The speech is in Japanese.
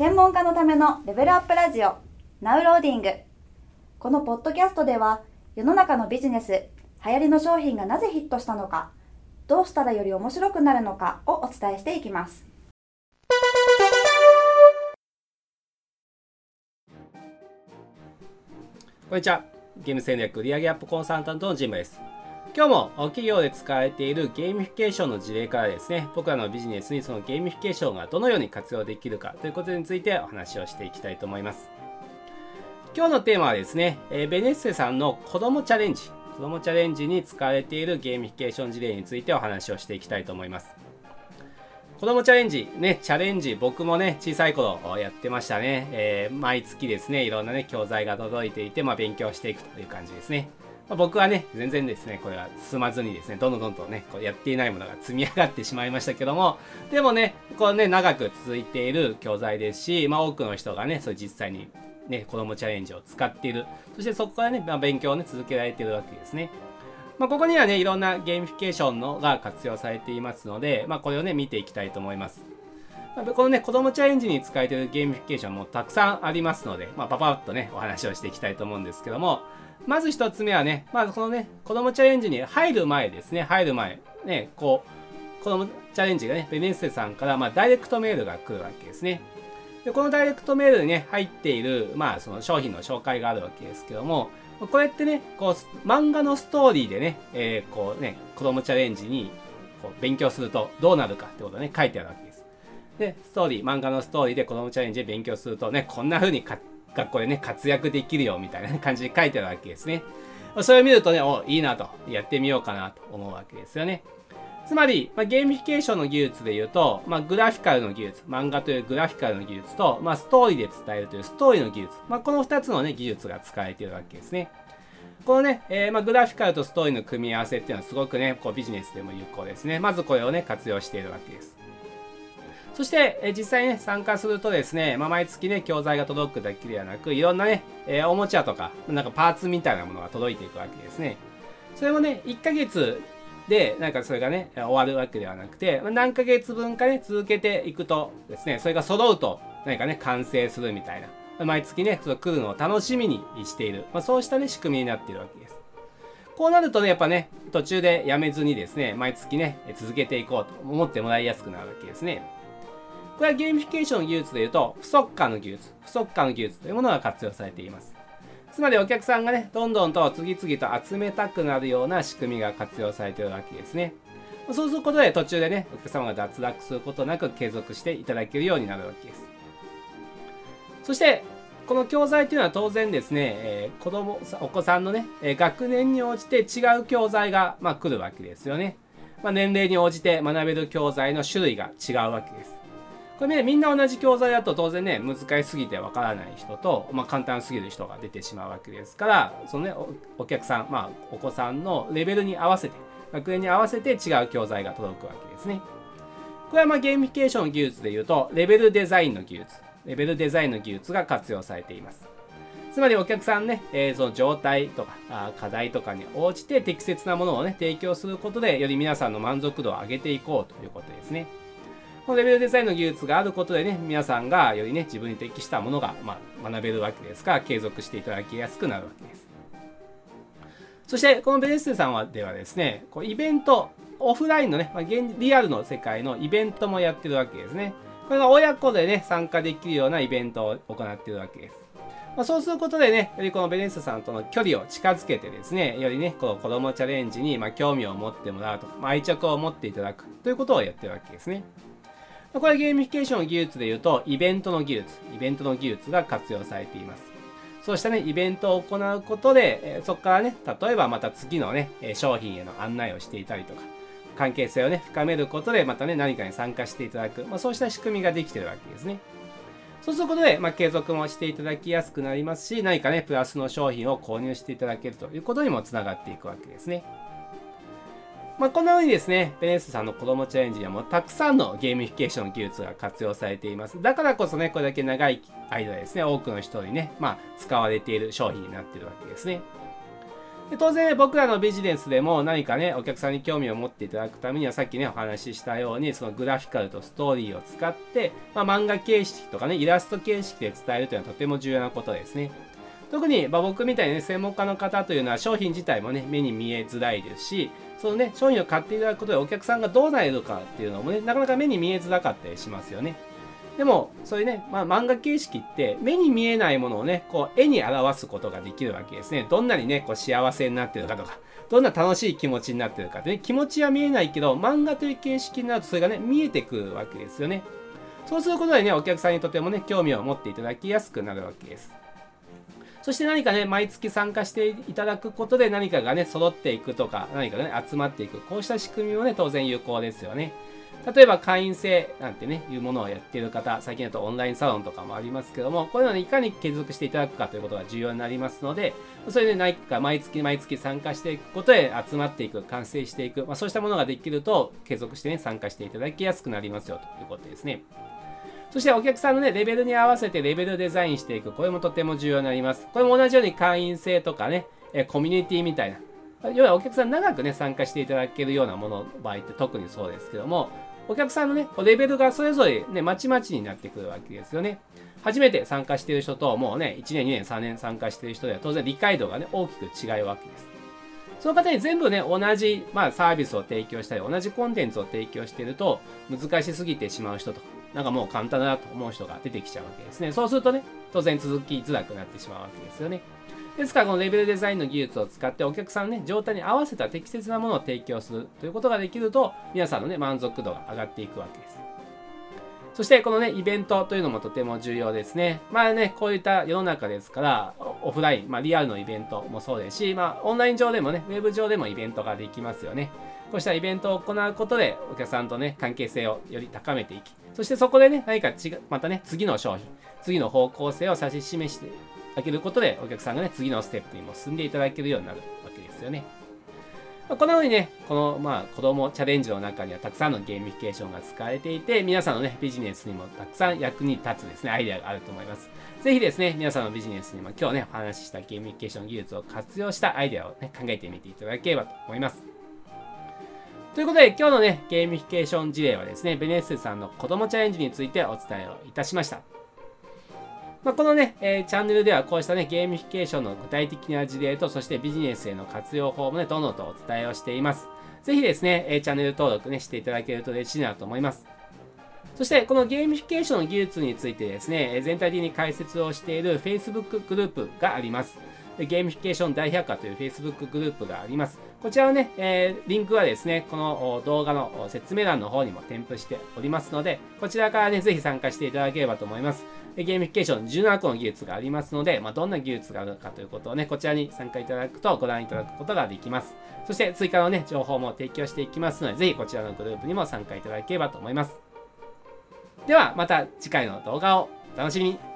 専門家のためのレベルアップラジオ now loading このポッドキャストでは世の中のビジネス流行りの商品がなぜヒットしたのかどうしたらより面白くなるのかをお伝えしていきますこんにちは。ゲーム戦略売上アップコンサルタントのジムです。今日も企業で使われているゲーミフィケーションの事例からですね、僕らのビジネスにそのゲーミフィケーションがどのように活用できるかということについてお話をしていきたいと思います。今日のテーマはですね、えベネッセさんの子供チャレンジ、子供チャレンジに使われているゲーミフィケーション事例についてお話をしていきたいと思います。子供チャレンジ、ね、チャレンジ、僕もね、小さい頃やってましたね。えー毎月ですね、いろんなね、教材が届いていて、まあ、勉強していくという感じですね。まあ僕はね、全然ですね、これは進まずにですね、どんどんどんどんね、こうやっていないものが積み上がってしまいましたけども、でもね、こうね、長く続いている教材ですし、まあ、多くの人がね、それ実際にね、子供チャレンジを使っている。そしてそこからね、まあ、勉強をね、続けられているわけですね。まあ、ここにはね、いろんなゲーミフィケーションのが活用されていますので、まあ、これをね、見ていきたいと思います。まあこのね、子供チャレンジに使えているゲーミフィケーションもたくさんありますので、まあ、パパッとね、お話をしていきたいと思うんですけども、まず一つ目はね、まずこのね、子供チャレンジに入る前ですね、入る前、ね、こう、子供チャレンジがね、ベネッセさんから、まあ、ダイレクトメールが来るわけですね。で、このダイレクトメールにね、入っている、まあ、その商品の紹介があるわけですけども、これってね、こう、漫画のストーリーでね、えーこうね、子供チャレンジにこう勉強するとどうなるかってことね、書いてあるわけです。で、ストーリー、漫画のストーリーで子供チャレンジで勉強するとね、こんな風にか学校でね、活躍できるよみたいな感じで書いてるわけですね。それを見るとね、お、いいなと、やってみようかなと思うわけですよね。つまり、まあ、ゲーミフィケーションの技術で言うと、まあ、グラフィカルの技術、漫画というグラフィカルの技術と、まあ、ストーリーで伝えるというストーリーの技術、まあ、この2つのね、技術が使われているわけですね。このね、えーま、グラフィカルとストーリーの組み合わせっていうのはすごくね、こうビジネスでも有効ですね。まずこれをね、活用しているわけです。そして、え実際ね、参加するとですね、まあ、毎月ね、教材が届くだけではなく、いろんなね、えーおもちゃとか、なんかパーツみたいなものが届いていくわけですね。それもね、1ヶ月で、なんかそれがね、終わるわけではなくて、ま何ヶ月分かね、続けていくとですね、それが揃うと、何かね、完成するみたいな。毎月ね、その来るのを楽しみにしている。まあ、そうしたね、仕組みになっているわけです。こうなるとね、やっぱね、途中でやめずにですね、毎月ね、続けていこうと思ってもらいやすくなるわけですね。これはゲーミフィケーションの技術で言うと、不足感の技術、不足感の技術というものが活用されています。つまりお客さんがね、どんどんと次々と集めたくなるような仕組みが活用されているわけですね。そうすることで途中でね、お客様が脱落することなく継続していただけるようになるわけです。そして、この教材というのは当然ですね、えー子供お子さんのね、え学年に応じて違う教材が、まあ、来るわけですよね。まあ、年齢に応じて学べる教材の種類が違うわけです。これね、みんな同じ教材だと当然ね、難しすぎてわからない人と、まあ、簡単すぎる人が出てしまうわけですから、そのね、お客さん、まあ、お子さんのレベルに合わせて、学年に合わせて違う教材が届くわけですね。これはまあゲーミケーション技術で言うと、レベルデザインの技術、レベルデザインの技術が活用されています。つまりお客さんね、えーその状態とかあ課題とかに応じて適切なものをね、提供することで、より皆さんの満足度を上げていこうということですね。このレベルデザインの技術があることでね、皆さんがよりね、自分に適したものが、ま、学べるわけですから、継続していただきやすくなるわけです。そして、このベネッセさんはではですね、こうイベント、オフラインのね、まあ、現リアルの世界のイベントもやってるわけですね。これが親子でね、参加できるようなイベントを行っているわけです。ま、そうすることでね、よりこのベネッセさんとの距離を近づけてですね、よりね、この子供チャレンジにま興味を持ってもらうと、ま、愛着を持っていただくということをやってるわけですね。これはゲーミフィケーションの技術で言うと、イベントの技術、イベントの技術が活用されています。そうしたね、イベントを行うことで、えそこからね、例えばまた次のね、商品への案内をしていたりとか、関係性をね、深めることで、またね、何かに参加していただく、まあ、そうした仕組みができてるわけですね。そうすることで、まあ、継続もしていただきやすくなりますし、何かね、プラスの商品を購入していただけるということにもつながっていくわけですね。まあ、このようにですね、ベネッセさんの子供チャレンジにはもうたくさんのゲーミフィケーション技術が活用されています。だからこそね、これだけ長い間ですね、多くの人にね、まあ、使われている商品になっているわけですね。で当然、ね、僕らのビジネスでも何かね、お客さんに興味を持っていただくためには、さっきね、お話ししたように、そのグラフィカルとストーリーを使って、まあ、漫画形式とかね、イラスト形式で伝えるというのはとても重要なことですね。特に、まあ、僕みたいにね、専門家の方というのは商品自体もね、目に見えづらいですし、そのね、商品を買っていただくことでお客さんがどうなれるかっていうのもね、なかなか目に見えづらかったりしますよね。でも、そういうね、まあ、漫画形式って目に見えないものをね、こう絵に表すことができるわけですね。どんなにね、こう幸せになってるかとか、どんな楽しい気持ちになってるかってね、気持ちは見えないけど、漫画という形式になるとそれがね、見えてくるわけですよね。そうすることでね、お客さんにとてもね、興味を持っていただきやすくなるわけです。そして何かね、毎月参加していただくことで何かがね、揃っていくとか、何かがね、集まっていく。こうした仕組みもね、当然有効ですよね。例えば会員制なんてね、いうものをやっている方、最近だとオンラインサロンとかもありますけども、こういうのにいかに継続していただくかということが重要になりますので、それで何か毎月毎月参加していくことで集まっていく、完成していく、まあ、そうしたものができると継続してね、参加していただきやすくなりますよということですね。そしてお客さんのね、レベルに合わせてレベルデザインしていく。これもとても重要になります。これも同じように会員制とかね、えコミュニティみたいな。要はお客さん長くね、参加していただけるようなものの場合って特にそうですけども、お客さんのね、レベルがそれぞれね、まちまちになってくるわけですよね。初めて参加している人と、もうね、1年、2年、3年参加している人では当然理解度がね、大きく違うわけです。その方に全部ね、同じ、まあ、サービスを提供したり、同じコンテンツを提供していると、難しすぎてしまう人とか、なんかもう簡単だなと思う人が出てきちゃうわけですね。そうするとね、当然続きづらくなってしまうわけですよね。ですから、このレベルデザインの技術を使ってお客さんのね、状態に合わせた適切なものを提供するということができると、皆さんのね、満足度が上がっていくわけです。そしてこのね、イベントというのもとても重要ですね。まあね、こういった世の中ですから、オフライン、まあリアルのイベントもそうですし、まあオンライン上でもね、ウェブ上でもイベントができますよね。こうしたイベントを行うことで、お客さんとね、関係性をより高めていき、そしてそこでね、何か違う、またね、次の商品、次の方向性を指し示してあげることで、お客さんがね、次のステップにも進んでいただけるようになるわけですよね。まあ、このようにね、この、まあ、子供チャレンジの中にはたくさんのゲーミフィケーションが使われていて、皆さんのね、ビジネスにもたくさん役に立つですね、アイデアがあると思います。ぜひですね、皆さんのビジネスにも今日ね、お話ししたゲーミフィケーション技術を活用したアイデアをね、考えてみていただければと思います。ということで、今日のね、ゲーミフィケーション事例はですね、ベネッセさんの子供チャレンジについてお伝えをいたしました。まあ、このね、えー、チャンネルではこうしたね、ゲーミフィケーションの具体的な事例と、そしてビジネスへの活用法もね、どんどんとお伝えをしています。ぜひですね、えー、チャンネル登録ね、していただけると嬉しいなと思います。そして、このゲーミフィケーションの技術についてですね、全体的に解説をしている Facebook グループがあります。ゲーミフィケーション大百科という Facebook グループがあります。こちらのね、えー、リンクはですね、この動画の説明欄の方にも添付しておりますので、こちらからね、ぜひ参加していただければと思います。ゲーミフィケーション17個の技術がありますので、まあ、どんな技術があるかということをね、こちらに参加いただくとご覧いただくことができます。そして追加のね、情報も提供していきますので、ぜひこちらのグループにも参加いただければと思います。では、また次回の動画をお楽しみに。